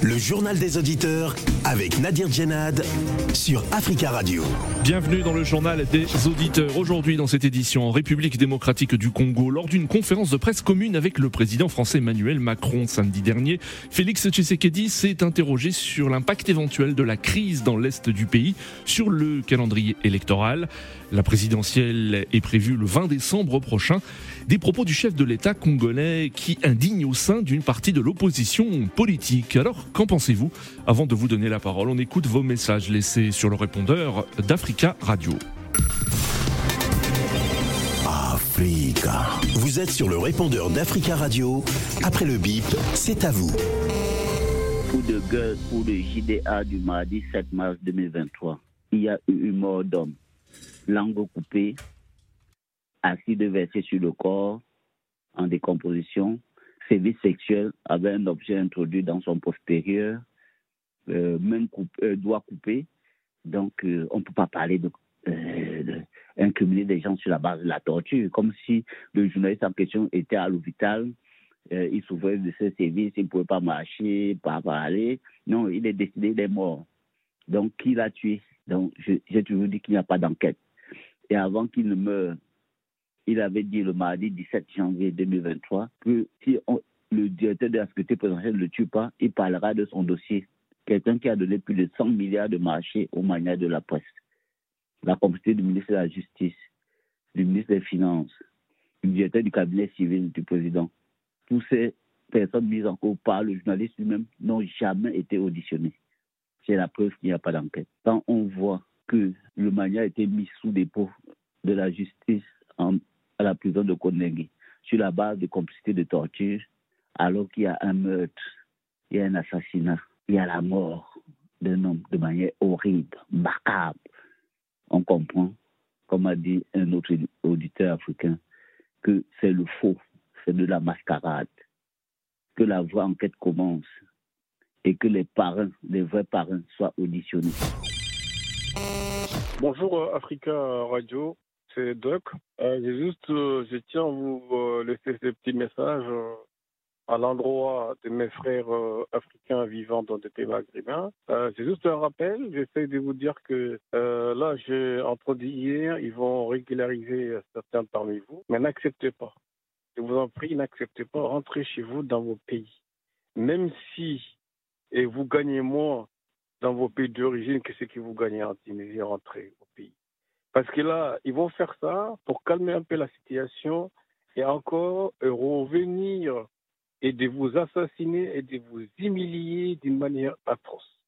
Le journal des auditeurs avec Nadir Djenad sur Africa Radio. Bienvenue dans le journal des auditeurs. Aujourd'hui, dans cette édition en République démocratique du Congo, lors d'une conférence de presse commune avec le président français Emmanuel Macron samedi dernier, Félix Tshisekedi s'est interrogé sur l'impact éventuel de la crise dans l'est du pays sur le calendrier électoral. La présidentielle est prévue le 20 décembre prochain. Des propos du chef de l'État congolais qui indignent au sein d'une partie de l'opposition politique. Alors, qu'en pensez-vous Avant de vous donner la parole, on écoute vos messages laissés sur le répondeur d'Africa Radio. Africa. Vous êtes sur le répondeur d'Africa Radio. Après le bip, c'est à vous. Coup de gueule pour le JDA du mardi 7 mars 2023. Il y a eu une mort d'homme. Langue coupée, acide versé sur le corps, en décomposition, service sexuel avec un objet introduit dans son postérieur, euh, main euh, doigt coupé. Donc, euh, on ne peut pas parler de, des gens sur la base de la torture, comme si le journaliste en question était à l'hôpital, il souffrait de ce service, il ne pouvait pas marcher, pas parler. Non, il est décidé, il est mort. Donc, qui l'a tué? Donc, j'ai toujours dit qu'il n'y a pas d'enquête. Et avant qu'il ne meure, il avait dit le mardi 17 janvier 2023 que si le directeur de la sécurité présidentielle ne le tue pas, il parlera de son dossier. Quelqu'un qui a donné plus de 100 milliards de marchés aux manières de la presse. La complicité du ministre de la Justice, du ministre des Finances, du directeur du cabinet civil du président. Toutes ces personnes mises en cause par le journaliste lui-même n'ont jamais été auditionnées. C'est la preuve qu'il n'y a pas d'enquête. Quand on voit que le mania a été mis sous dépôt de la justice en à la prison de Konengi sur la base de complicité de torture, alors qu'il y a un meurtre, il y a un assassinat, il y a la mort d'un homme de manière horrible, macabre. On comprend, comme a dit un autre auditeur africain, que c'est le faux, c'est de la mascarade, que la voie enquête commence et que les parents, les vrais parents, soient auditionnés. Bonjour euh, Africa Radio c'est Doc. Euh, juste, euh, je tiens à vous euh, laisser ce petit message à l'endroit de mes frères africains vivant dans des pays maghrébins. c'est juste un rappel. J'essaie de vous dire que là, j'ai entendu hier, ils vont régulariser certains parmi vous, mais n'acceptez pas. Je vous en prie, n'acceptez pas. Rentrez chez vous dans vos pays. Même si et vous gagnez moins dans vos pays d'origine que ce que vous gagnez en Tunisie, rentrez au pays. Parce que là, ils vont faire ça pour calmer un peu la situation et encore revenir et de vous assassiner et de vous humilier d'une manière atroce.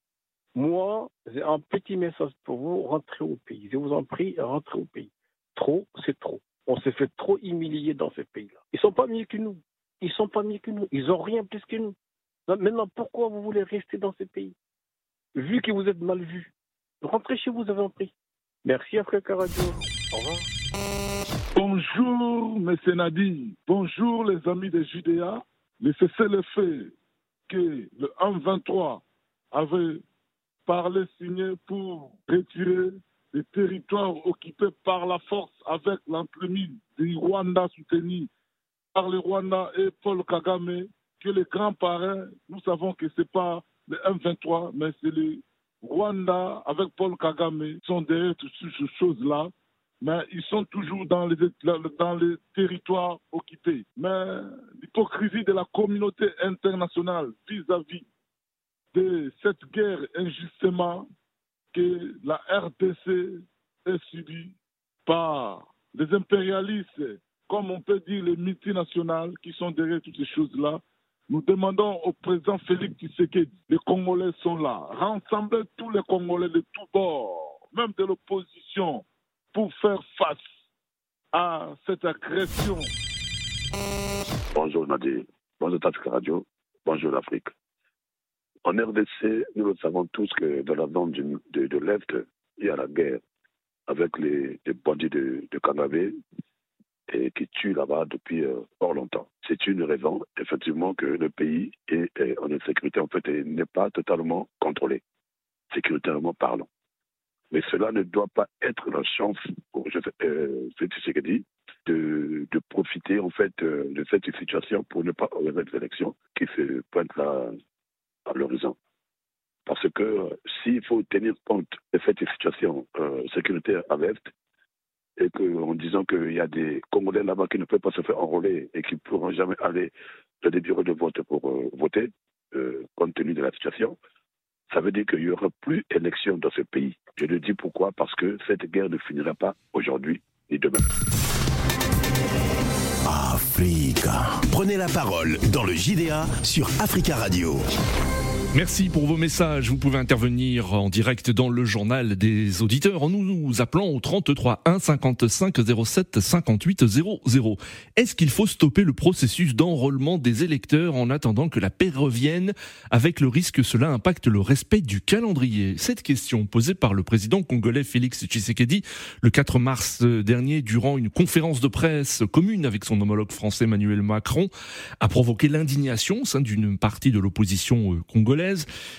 Moi, j'ai un petit message pour vous, rentrez au pays. Je vous en prie, rentrez au pays. Trop, c'est trop. On s'est fait trop humilier dans ce pays-là. Ils sont pas mieux que nous. Ils sont pas mieux que nous. Ils ont rien plus que nous. Maintenant, pourquoi vous voulez rester dans ce pays? Vu que vous êtes mal vus, rentrez chez vous, vous avez un prix. Merci Africa Radio. Au revoir. Bonjour, M. Nadi. Bonjour, les amis de Judéa. Le cessez-le-feu que le 1-23 avait parlé, signé pour retirer les territoires occupés par la force avec l'entremise du Rwanda soutenu par le Rwanda et Paul Kagame, que les grands parrains, nous savons que ce n'est pas le 1-23, mais c'est le Rwanda, avec Paul Kagame, sont derrière toutes ces choses-là, mais ils sont toujours dans les, dans les territoires occupés. Mais l'hypocrisie de la communauté internationale vis-à-vis de cette guerre injustement que la RDC est subie par les impérialistes, comme on peut dire les multinationales qui sont derrière toutes ces choses-là, nous demandons au président Félix Tshisekedi, les Congolais sont là, rassembler tous les Congolais de tous bords, même de l'opposition, pour faire face à cette agression. Bonjour Nadir, bonjour Tafika Radio, bonjour l'Afrique. En RDC, nous le savons tous que dans la zone de, l'Est, il y a la guerre avec les, bandits de, de et qui tuent là-bas depuis euh, fort longtemps. C'est une raison, effectivement, que le pays est, en insécurité, en fait, n'est pas totalement contrôlé, sécuritairement parlant. Mais cela ne doit pas être la chance pour euh, dit, de, de profiter en fait euh, de cette situation pour ne pas organiser les élections qui se pointent là à l'horizon. Parce que euh, s'il faut tenir compte de cette situation sécuritaire à l'Est, et qu'en disant qu'il y a des Congolais là-bas qui ne peuvent pas se faire enrôler et qui ne pourront jamais aller dans des bureaux de vote pour euh, voter, euh, compte tenu de la situation, ça veut dire qu'il n'y aura plus élection dans ce pays. Je le dis pourquoi? Parce que cette guerre ne finira pas aujourd'hui ni demain. Africa. Prenez la parole dans le JDA sur Africa Radio. Merci pour vos messages. Vous pouvez intervenir en direct dans le journal des auditeurs en nous, appelant au 33 1 55 07 58 00. Est-ce qu'il faut stopper le processus d'enrôlement des électeurs en attendant que la paix revienne? Avec le risque que cela impacte le respect du calendrier Cette question posée par le président congolais Félix Tshisekedi le 4 mars dernier durant une conférence de presse commune avec son homologue français Emmanuel Macron a provoqué l'indignation au sein d'une partie de l'opposition congolaise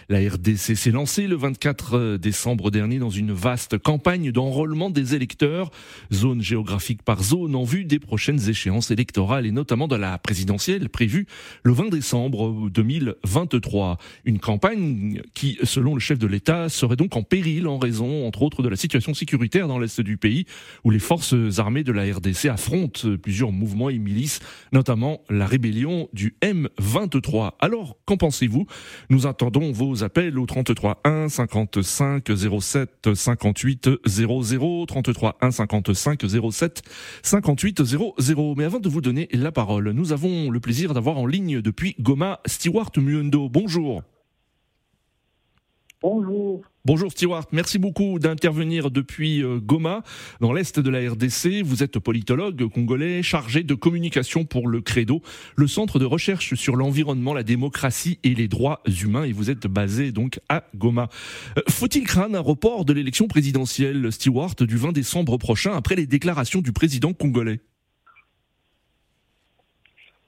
la RDC s'est lancée le 24 décembre dernier dans une vaste campagne d'enrôlement des électeurs, zone géographique par zone, en vue des prochaines échéances électorales et notamment de la présidentielle prévue le 20 décembre 2023. Une campagne qui, selon le chef de l'État, serait donc en péril en raison, entre autres, de la situation sécuritaire dans l'est du pays, où les forces armées de la RDC affrontent plusieurs mouvements et milices, notamment la rébellion du M23. Alors, qu'en pensez-vous? Attendons vos appels au 33 1 55 07 58 00 33 1 55 07 58 00. Mais avant de vous donner la parole, nous avons le plaisir d'avoir en ligne depuis Goma Stewart Muendo. Bonjour. Bonjour. Bonjour Stewart, merci beaucoup d'intervenir depuis Goma, dans l'est de la RDC. Vous êtes politologue congolais chargé de communication pour le Credo, le centre de recherche sur l'environnement, la démocratie et les droits humains, et vous êtes basé donc à Goma. Faut-il craindre un report de l'élection présidentielle, Stewart, du 20 décembre prochain, après les déclarations du président congolais?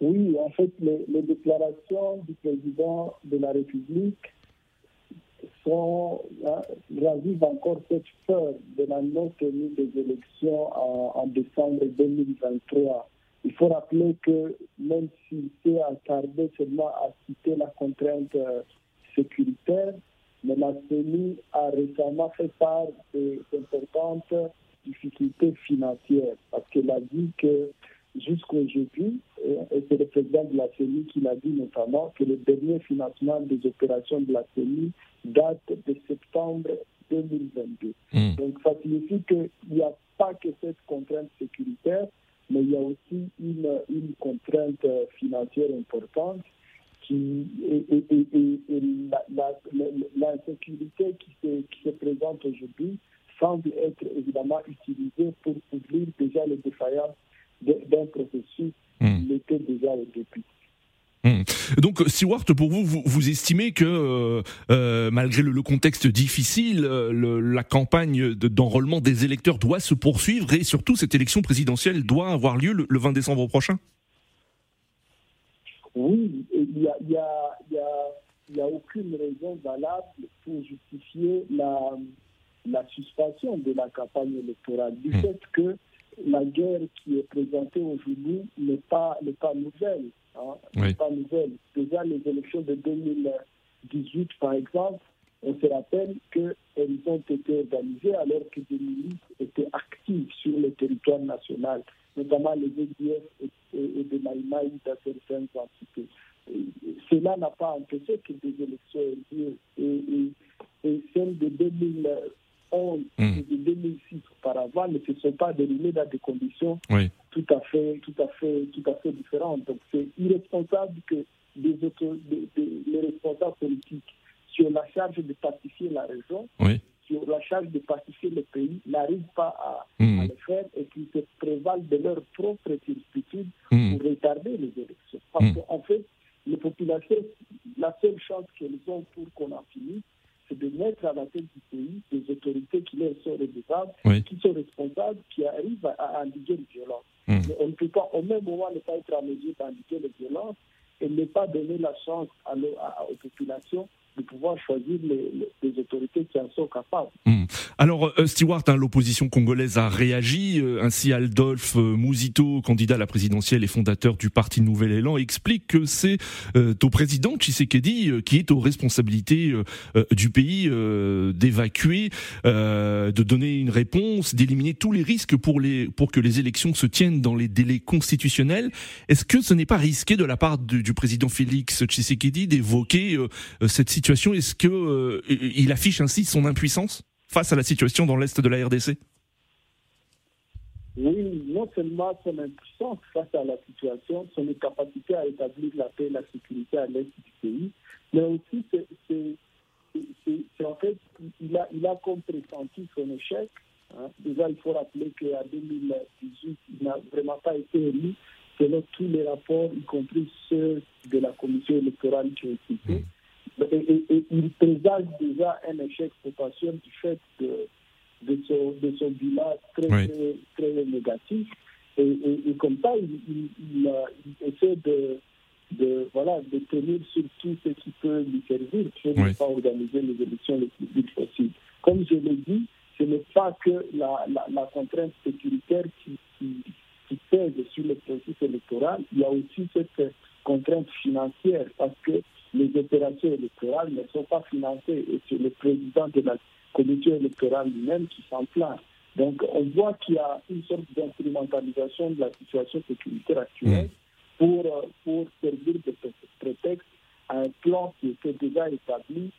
Oui, en fait, les, les déclarations du président de la République sont, ravivent encore cette peur de la non-tenue des élections en, en, décembre 2023. Il faut rappeler que même s'il s'est attardé seulement à citer la contrainte euh, sécuritaire, mais la CENI a récemment fait part d'importantes difficultés financières parce qu'elle a dit que jusqu'aujourd'hui, et c'est le président de la CENI qui l'a dit notamment, que le dernier financement des opérations de la CENI date de septembre 2022. Mmh. Donc ça signifie qu'il n'y a pas que cette contrainte sécuritaire, mais il y a aussi une, une contrainte financière importante qui et, et, et, et l'insécurité qui, se, qui se présente aujourd'hui semble être évidemment utilisée pour couvrir déjà les défaillances d'un processus mmh. qui était déjà. Mmh. Donc, Stewart, pour vous, vous, vous estimez que euh, euh, malgré le, le, contexte difficile, le, la campagne d'enrôlement de, des électeurs doit se poursuivre et surtout cette élection présidentielle doit avoir lieu le, le 20 décembre prochain? Oui, il n'y a, y a, y a, y a, aucune raison valable pour justifier la, la suspension de la campagne électorale du mmh. fait que la guerre qui est présentée aujourd'hui n'est pas, n'est pas nouvelle. Hein, oui. n'est pas nouvelle. Déjà, les élections de 2018, par exemple, on se rappelle qu'elles ont été organisées alors que des milices étaient actives sur le territoire national, notamment les EDF et, et, et des Maïmaï dans certaines entités. Et cela n'a pas empêché que des élections aient lieu. Et, celles de 2000 mmh. de 2006 auparavant ne se sont pas déroulés dans des conditions oui. tout à fait, tout à fait, tout à fait différentes. Donc c'est irresponsable que des autres, des, des, les responsables politiques sur la charge de pacifier la région, oui. sur la charge de pacifier le pays, n'arrivent pas à, mmh. à, le faire et qu'ils se prévalent de leur propre turpitude mmh. pour retarder les élections. Parce qu'en fait, les populations, la seule chance qu'elles ont pour qu'on en finisse, c'est de mettre à la tête du pays des autorités qui leur sont redevables, oui. qui sont responsables, qui arrivent à, endiguer les violences. Mmh. Mais on ne peut pas au même moment ne pas être en mesure d'endiguer les violences et ne pas donner la chance à, à, aux populations de pouvoir choisir les, autorités qui en sont capables. Hmm. Alors, euh, Stewart, hein, l'opposition congolaise a réagi. Euh, ainsi, Aldolphe euh, Mouzito, candidat à la présidentielle et fondateur du parti Nouvel Élan, explique que c'est au président Tshisekedi qui est aux responsabilités du pays d'évacuer, de donner une réponse, d'éliminer tous les risques pour, les, pour que les élections se tiennent dans les délais constitutionnels. Est-ce que ce n'est pas risqué de la part du, du président Félix Tshisekedi d'évoquer cette situation est-ce que euh, il affiche ainsi son impuissance face à la situation dans l'est de la RDC Oui, non seulement son impuissance face à la situation, son incapacité à établir la paix et la sécurité à l'est du pays, mais aussi c'est en fait il a il a comme pressenti son échec. Hein. Déjà, il faut rappeler qu'en 2018, il n'a vraiment pas été élu selon tous les rapports, y compris ceux de la commission électorale qui ont été et, il présage déjà un échec potentiel du fait de, de, son, de son bilan très, très, négatif. Et, comme ça, il, il, essaie de, de, voilà, de tenir sur tout ce qui peut lui servir pour ne pas organiser les élections les plus vite possible. Comme je l'ai dit, ce n'est pas que la, la, contrainte sécuritaire qui, qui, qui, pèse sur le processus électoral, il y a aussi cette contrainte financière parce que les opérations électorales ne sont pas financées et c'est le président de la commission électorale lui-même qui s'en plaint. Donc on voit qu'il y a une sorte d'instrumentalisation de la situation sécuritaire actuelle mmh. pour, euh, pour servir de prétexte à un plan qui était déjà établi,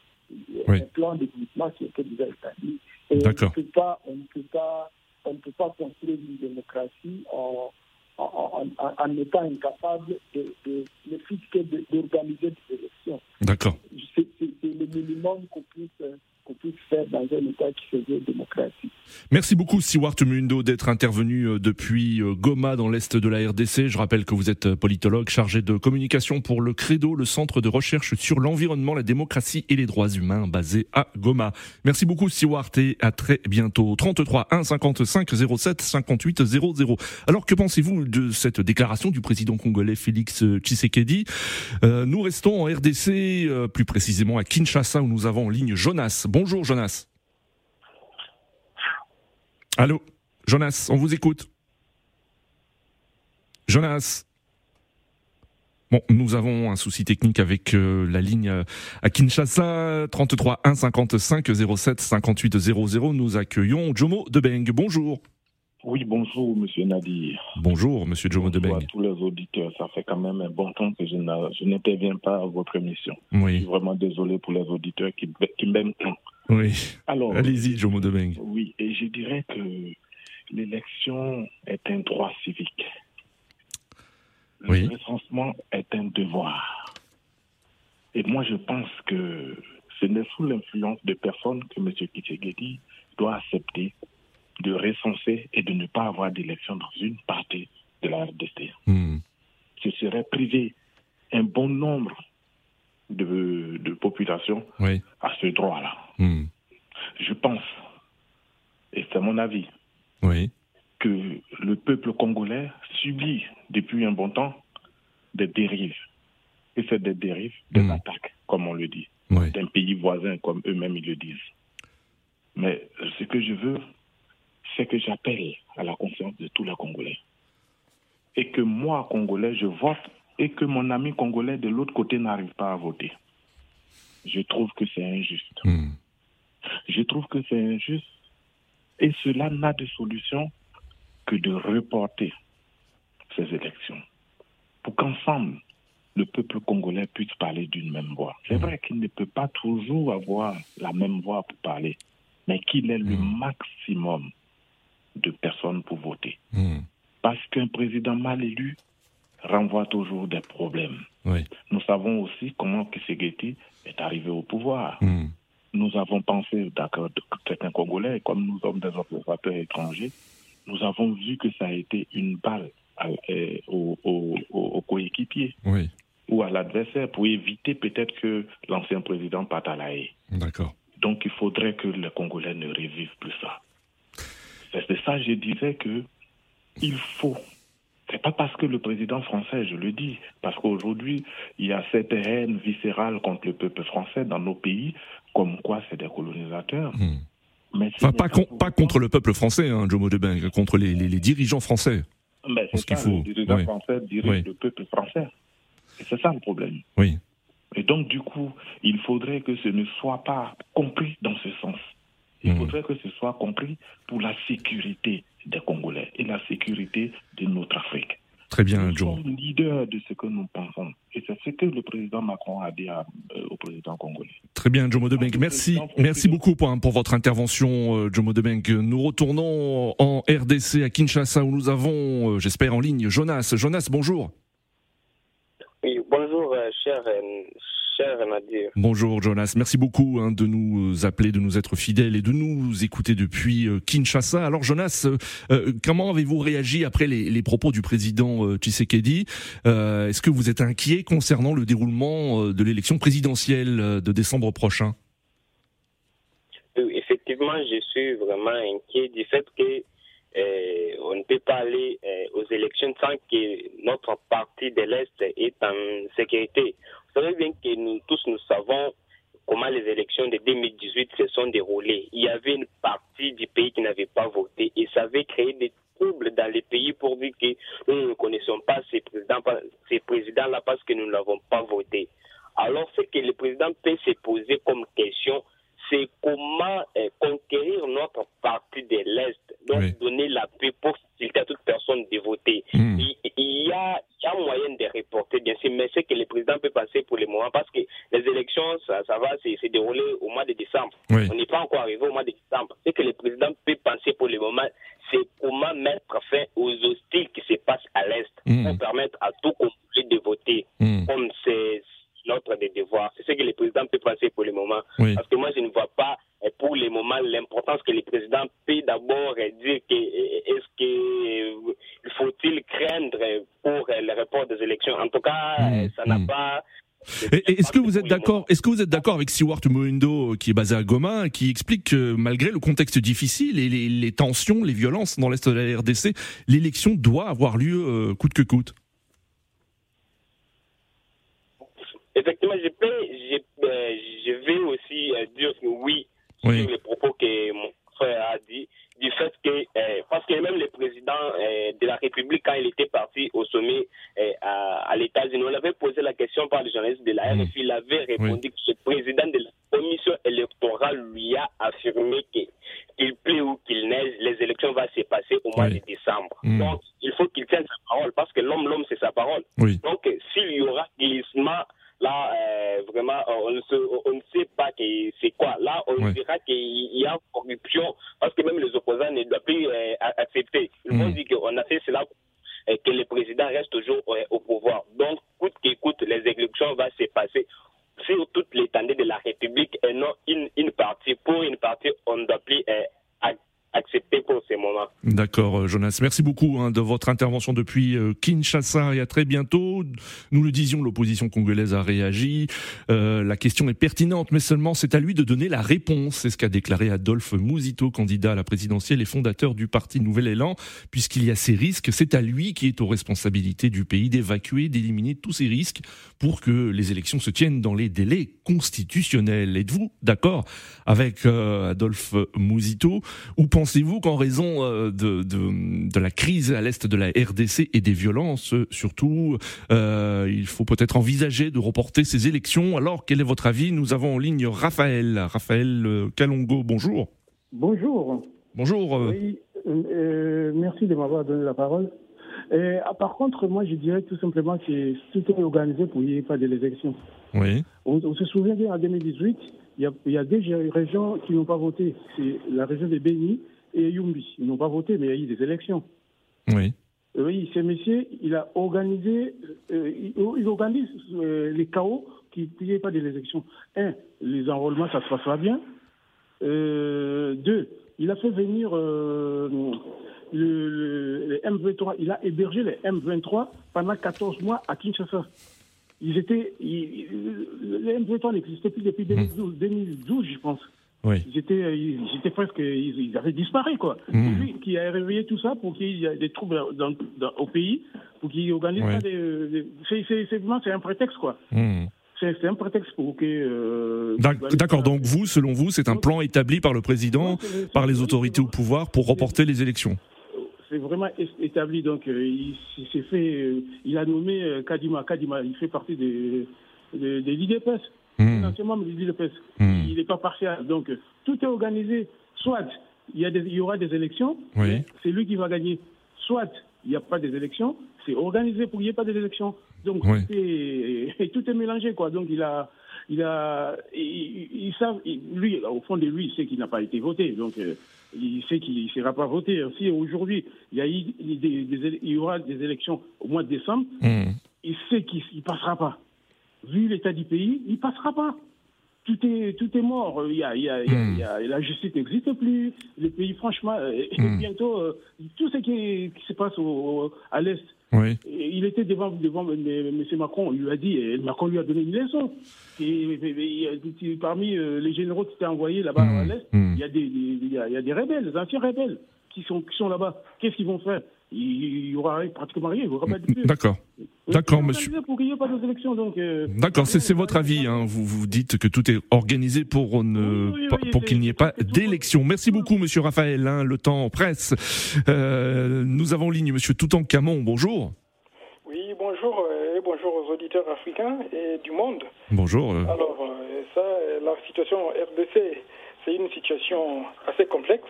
un plan d'équipement qui était déjà établi. Et on ne peut pas, on ne peut pas, on ne peut pas construire une démocratie en en, étant incapable de, de, de d'organiser des élections. D'accord. C'est le minimum qu'on puisse qu'on puisse faire dans un État qui. Merci beaucoup, Siwart Mundo, d'être intervenu euh, depuis euh, Goma, dans l'est de la RDC. Je rappelle que vous êtes euh, politologue chargé de communication pour le Credo, le centre de recherche sur l'environnement, la démocratie et les droits humains basé à Goma. Merci beaucoup, Siwart, et à très bientôt. 33 1 55 07 58 00. Alors, que pensez-vous de cette déclaration du président congolais Félix Tshisekedi? Nous restons en RDC, plus précisément à Kinshasa, où nous avons en ligne Jonas. Bonjour Jonas. Allô Jonas, on vous écoute. Jonas. Bon, nous avons un souci technique avec euh, la ligne euh, à Kinshasa, 33 1 55 07 58 00. Nous accueillons Jomo Debeng. Bonjour. Oui, bonjour, monsieur Nadir. Bonjour, monsieur Jomo Debeng. Bonjour à tous les auditeurs. Ça fait quand même un bon temps que je n'interviens pas à votre émission. Oui. Je suis vraiment désolé pour les auditeurs qui, qui m'aiment tant. Oui. Alors. Allez-y, Jomo Debeng. Oui, et je dirais que l'élection est un droit civique. Le recensement est un devoir. Et moi, je pense que ce n'est sous l'influence de personnes que M. Kitsegedi doit accepter de recenser et de ne pas avoir d'élection dans une partie de la RDC. Hmm. Ce serait priver un bon nombre de, de populations à ce droit-là. Hmm. Je pense, et c'est mon avis, que le peuple congolais subit depuis un bon temps des dérives. Et c'est des dérives, des attaques, comme on le dit, d'un pays voisin, comme eux-mêmes ils le disent. Mais ce que je veux, c'est que j'appelle à la conscience de tous les Congolais. Et que moi, Congolais, je vote et que mon ami Congolais de l'autre côté n'arrive pas à voter. Je trouve que c'est injuste. Hmm. Je trouve que c'est injuste et cela n'a de solution que de reporter ces élections pour qu'ensemble, le peuple congolais puisse parler d'une même voix. C'est hmm. vrai qu'il ne peut pas toujours avoir la même voix pour parler, mais qu'il ait le hmm. maximum de personnes pour voter. Hmm. Parce qu'un président mal élu renvoie toujours des problèmes. Nous savons aussi comment Kisegeti est arrivé au pouvoir. Hmm. Nous avons pensé, d'accord, c'est un Congolais, comme nous sommes des observateurs étrangers, nous avons vu que ça a été une balle euh, au, au, coéquipier ou à l'adversaire pour éviter peut-être que l'ancien président parte à la haie. D'accord. Donc il faudrait que les Congolais ne revivent plus ça. C'est ça, je disais que il faut, c'est pas parce que le président français, je le dis, parce qu'aujourd'hui, il y a cette haine viscérale contre le peuple français dans nos pays, comme quoi c'est des colonisateurs. Hmm. Mais enfin, pas, pas, contre le peuple français, hein, Jomo Debeng, contre les, les, dirigeants français. Mais c'est ça, faut... les dirigeants français dirigent le peuple français. Et c'est ça le problème. Oui. Et donc, du coup, il faudrait que ce ne soit pas compris dans ce sens. Il hmm. faudrait que ce soit compris pour la sécurité des Congolais et la sécurité de notre Afrique. Très bien, Nous sommes leaders de ce que nous pensons. Et c'est ce que le président Macron a dit euh, au président congolais. Très bien, Jomo Debeng. Merci, merci beaucoup pour, pour, votre intervention, euh, Jomo Debeng. Nous retournons en RDC à Kinshasa où nous avons, euh, j'espère, en ligne Jonas. Jonas, bonjour. Oui, bonjour, cher, Bonjour Jonas, merci beaucoup hein, de nous appeler, de nous être fidèles et de nous écouter depuis euh, Kinshasa. Alors Jonas, euh, euh, comment avez-vous réagi après les, propos du président Tshisekedi? Est-ce que vous êtes inquiet concernant le déroulement de l'élection présidentielle de décembre prochain? Effectivement, je suis vraiment inquiet du fait que on ne peut pas aller aux élections sans que notre parti de l'Est est en sécurité. Savez bien que nous tous nous savons comment les élections de 2018 se sont déroulées. Il y avait une partie du pays qui n'avait pas voté et ça avait créé des troubles dans les pays pour dire que nous ne connaissons pas ces présidents, ces présidents-là parce que nous ne l'avons pas voté. Alors, ce que le président peut se poser comme question, c'est comment euh, conquérir notre partie de l'Est, donc donner la paix pour faciliter à toute personne de voter. Hmm. Il, y a, y a, moyen de reporter, bien sûr, mais c'est que le président peut passer pour le moment parce que les élections, ça, ça va se dérouler au mois de décembre. On n'est pas encore arrivé au mois de décembre. Ce que le président peut penser pour le moment, c'est comment mettre fin aux hostiles qui se passent à l'Est hmm. pour permettre à tout Congolais de voter. Hmm. Comme c'est notre devoir. C'est ce que le président peut penser pour le moment. Parce que moi, je ne vois pas eh, pour le moment l'importance que le président peut d'abord eh, dire que eh, est-ce qu'il faut-il craindre pour le report des élections? En tout cas, mmh, ça n'a mmh. pas est-ce que vous êtes d'accord Est-ce que vous êtes d'accord avec Stewart Moindo, qui est basé à Goma, qui explique que malgré le contexte difficile et les, tensions, les violences dans l'est de la RDC, l'élection doit avoir lieu euh, coûte que coûte? Effectivement, je, peux, je, euh, je vais aussi euh, dire que oui, sur les propos que mon frère a dit, du fait que, euh, parce que même le président de la République, quand il était parti au sommet à, à l'États-Unis, on avait posé la question par le journaliste de la RFI, il avait répondu que le président de la commission électorale lui a affirmé qu'il plaît ou qu'il neige, les élections vont se passer au mois de décembre. Mm. Donc, il faut qu'il tienne sa parole, parce que l'homme, l'homme, c'est sa parole. Donc, s'il y aura glissement Là, euh, vraiment, on ne, on ne, sait pas c'est quoi. Là, on dira qu'il y a corruption parce que même les opposants ne doivent plus euh, accepter. Ils vont mm. dire qu'on a fait cela et que le président reste toujours euh, au pouvoir. Donc, coûte qu'écoute, les élections vont se passer sur toute l'étendue de la République et non une, une partie. Pour une partie, on ne doit plus accepter pour ces moments. D'accord, euh, Jonas. Merci beaucoup hein, de votre intervention depuis euh, Kinshasa et à très bientôt. Nous le disions, l'opposition congolaise a réagi. Euh, la question est pertinente, mais seulement c'est à lui de donner la réponse. C'est ce qu'a déclaré Adolphe Mouzito, candidat à la présidentielle et fondateur du parti Nouvel Élan. Puisqu'il y a ces risques, c'est à lui qui est aux responsabilités du pays d'évacuer, d'éliminer tous ces risques pour que les élections se tiennent dans les délais constitutionnels. Êtes-vous d'accord avec Adolphe Mouzito ou pensez-vous qu'en raison euh, de, de, la crise à l'est de la RDC et des violences euh, surtout, euh, il faut peut-être envisager de reporter ces élections? Alors, quel est votre avis? Nous avons en ligne Raphaël. Raphaël Kalongo, bonjour. Bonjour. Bonjour. Oui, merci de m'avoir donné la parole. Ah, par contre, moi, je dirais tout simplement que tout est organisé pour qu'il n'y ait pas d'élections. Oui. On, on, se souvient bien en 2018, il y, a, il y a deux régions qui n'ont pas voté. C'est la région de Béni et Yumbi. Ils n'ont pas voté, mais il y a eu des élections. Oui. Euh, oui, ce monsieur, il a organisé, euh, il, organise euh, les chaos qui n'y ait pas des élections. Un, les enrôlements, ça se passera bien. deux, il a fait venir le, les M23, il a hébergé les M23 pendant 14 mois à Kinshasa. Ils étaient, les M23 n'existaient plus depuis 2012, 2012 je pense. Ils, étaient, ils, étaient presque, ils, avaient disparu, quoi. Hmm. Lui qui a réveillé tout ça pour qu'il y ait des troubles dans, dans, au pays, pour qu'il organise Ouais. des. des- c'est- vraiment c'est un prétexte, quoi. Hmm. C'est un prétexte pour que. euh, D'accord, donc vous, selon vous, c'est un plan établi par le président, par les autorités au pouvoir pour reporter les élections. C'est vraiment établi. Donc, euh, il, s'est fait, euh, il a nommé euh, Kadima. Kadima, il fait partie des, des, des l'IDPS. Hmm. C'est ancien membre de l'IDPS. Hmm. Il n'est pas partial. Donc, tout est organisé. Soit il y, a des, il y aura des élections, Oui. c'est lui qui va gagner. Soit il n'y a pas des élections, c'est organisé pour qu'il n'y ait pas des élections. Donc, Oui. tout, est, et tout est mélangé, quoi. Donc, il a. Il a, il, savent- lui, au fond de lui, il sait qu'il n'a pas été voté. Donc, euh, il sait qu'il ne sera pas voté. Si aujourd'hui, il y, a eu des- des- il y aura des élections au mois de décembre, Hmm. il sait qu'il ne passera pas. Vu l'état du pays, il ne passera pas. Tout est, tout est mort. Il y a, il y a- il y a- il y a- la justice n'existe plus. Le pays, franchement, euh, Hmm. bientôt, euh, tout ce qui, qui se passe au- à l'Est, Oui. Il était devant, devant M. M. Macron, il lui a dit, et Macron lui a donné une leçon. Et, et- et- et- parmi euh, les généraux qui étaient envoyés là-bas Mmh, à l'Est, mmh. il, y a y a des rebelles, des anciens rebelles qui sont, qui sont là-bas. Qu'est-ce qu'ils vont faire? Il y aura pratiquement rien, il n'y aura pas de plus. D'accord. D'accord, monsieur. Pour qu'il n'y ait pas d'élections, donc... euh, D'accord, c'est c'est votre avis. Hein. Vous, vous dites que tout est organisé pour, ne, Oui, oui, pas- oui, pour qu'il n'y ait pas d'élection. Merci beaucoup, monsieur Raphaël. hein, le temps presse. Euh, nous avons en ligne monsieur Toutankhamon. Bonjour. Oui, bonjour euh, et bonjour aux auditeurs africains et du monde. Bonjour. Alors, ça, la situation en RDC, c'est une situation assez complexe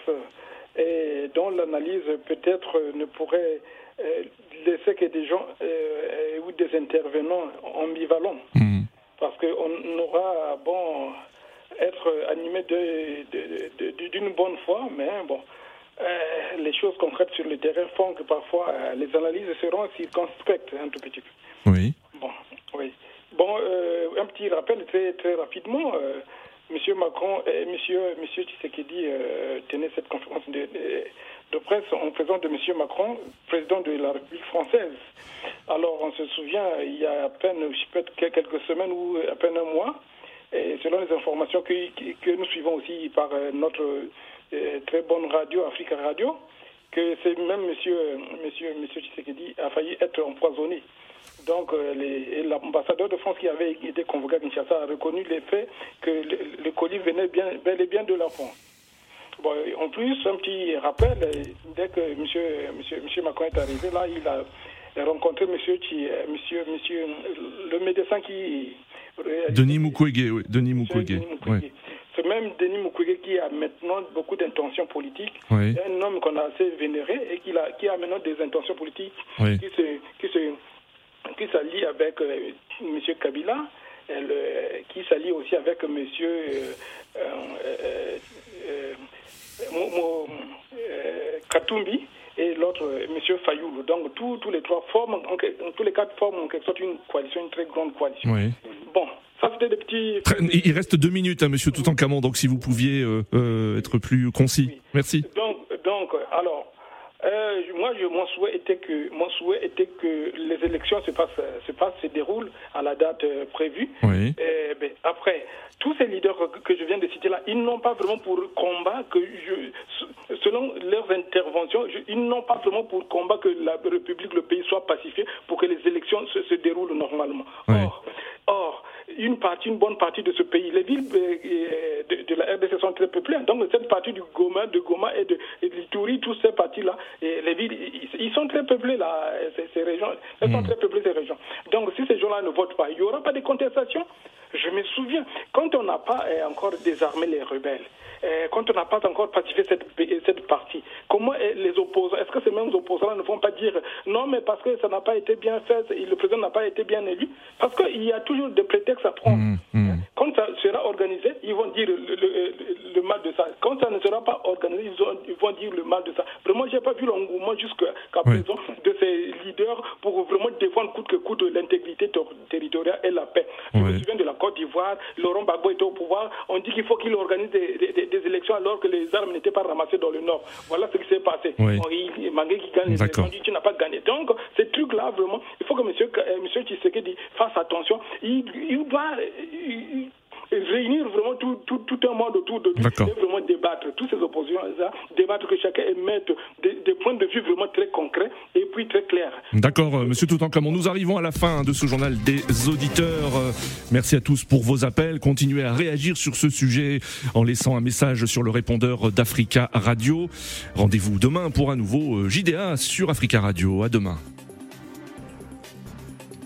et dont l'analyse peut-être ne pourrait euh, laisser que des gens euh, euh, ou des intervenants ambivalents. hmm, Parce qu'on aura, bon, être animé d'une bonne foi, mais bon, euh, les choses concrètes sur le terrain font que parfois euh, les analyses seront circonspectes un tout petit peu. Oui. Bon, oui. Bon, euh, un petit rappel très, très rapidement. Monsieur Macron et Monsieur, Monsieur Tshisekedi euh, tenaient cette conférence de, presse en présence de Monsieur Macron, président de la République française. Alors, on se souvient, il y a à peine, quelques semaines ou à peine un mois, et selon les informations que, nous suivons aussi par euh, notre euh, très bonne radio, Africa Radio, que c'est même Monsieur, Monsieur, Monsieur Tshisekedi a failli être empoisonné. Donc, euh, l'ambassadeur de France qui avait été convoqué à Kinshasa a reconnu les faits que le, le colis venait bien, bel et bien de la France. Bon, en plus, un petit rappel, euh, dès que M. Monsieur, monsieur, monsieur Macron est arrivé, là, il a rencontré monsieur, euh, monsieur, monsieur, le médecin qui... Denis Mukwege. Oui. Denis Mukwege. Oui. C'est même Denis Mukwege qui a maintenant beaucoup d'intentions politiques. Oui. Un homme qu'on a assez vénéré et qui a, qui a maintenant des intentions politiques Oui. qui se, qui se, qui s'allie avec euh, M. Kabila, le- qui s'allie aussi avec M. Euh, euh, euh, euh, Katumbi et l'autre, euh, M. Fayoulou. Donc tous, tous les trois forment, en, tous les quatre forment en quelque sorte une coalition, une très grande coalition. Oui. Bon, ça c'était des petits... Il reste deux minutes, hein, monsieur Toutankhamon, donc si vous pouviez euh, euh, être plus concis. Merci. Donc, donc alors, euh, moi, je, mon souhait était que, mon souhait était que les élections se passent, se passent, se déroulent à la date euh, prévue. Oui. Eh ben, après, tous ces leaders que- que je viens de citer là, ils n'ont pas vraiment pour combat que je, selon leurs interventions, je- ils n'ont pas vraiment pour combat que la République, le pays soit pacifié pour que les élections se, se déroulent normalement. Oui. Or, or, une partie, une bonne partie de ce pays, les villes euh, euh, de, de la RDC sont très peuplées. Donc cette partie du Goma, de Goma et de, et de l'Ituri, toutes ces parties-là, et les villes, ils, ils sont très peuplés là, ces, ces régions. Elles sont très peuplées ces régions. Donc si ces gens-là ne votent pas, il n'y aura pas de contestation. Je me souviens, quand on n'a pas euh, encore désarmé les rebelles, euh, quand on n'a pas encore pacifié cette, cette partie, comment euh, les opposants, est-ce que ces mêmes opposants ne vont pas dire non, mais parce que ça n'a pas été bien fait, le président n'a pas été bien élu? Parce qu'il y a toujours des prétextes à prendre. Mmh, mmh. Quand ça sera organisé, ils vont dire le, le- mal de ça. Quand ça ne sera pas organisé, ils, ont- ils vont dire le mal de ça. Vraiment, j'ai pas vu l'engouement jusqu'à Oui. présent de ces leaders pour vraiment défendre coûte que coûte l'intégrité ter- territoriale et la paix. Je me souviens de la Côte d'Ivoire, Laurent Gbagbo était au pouvoir, on dit qu'il faut qu'il organise des, des- des- des élections alors que les armes n'étaient pas ramassées dans le Nord. Voilà ce qui s'est passé. Oui. Il, qui gagne dit tu n'as pas gagné. Donc, ces trucs-là, vraiment, il faut que M. Monsieur, euh, monsieur Tshisekedi fasse attention. Il, il- réunir vraiment tout, tout, tout un monde autour de lui et vraiment débattre, tous ces oppositions, débattre que chacun émette des, des, points de vue vraiment très concrets et puis très clairs. D'accord, euh, monsieur Toutankhamon, nous arrivons à la fin de ce journal des auditeurs. Euh, merci à tous pour vos appels. Continuez à réagir sur ce sujet en laissant un message sur le répondeur d'Africa Radio. Rendez-vous demain pour un nouveau JDA sur Africa Radio. À demain.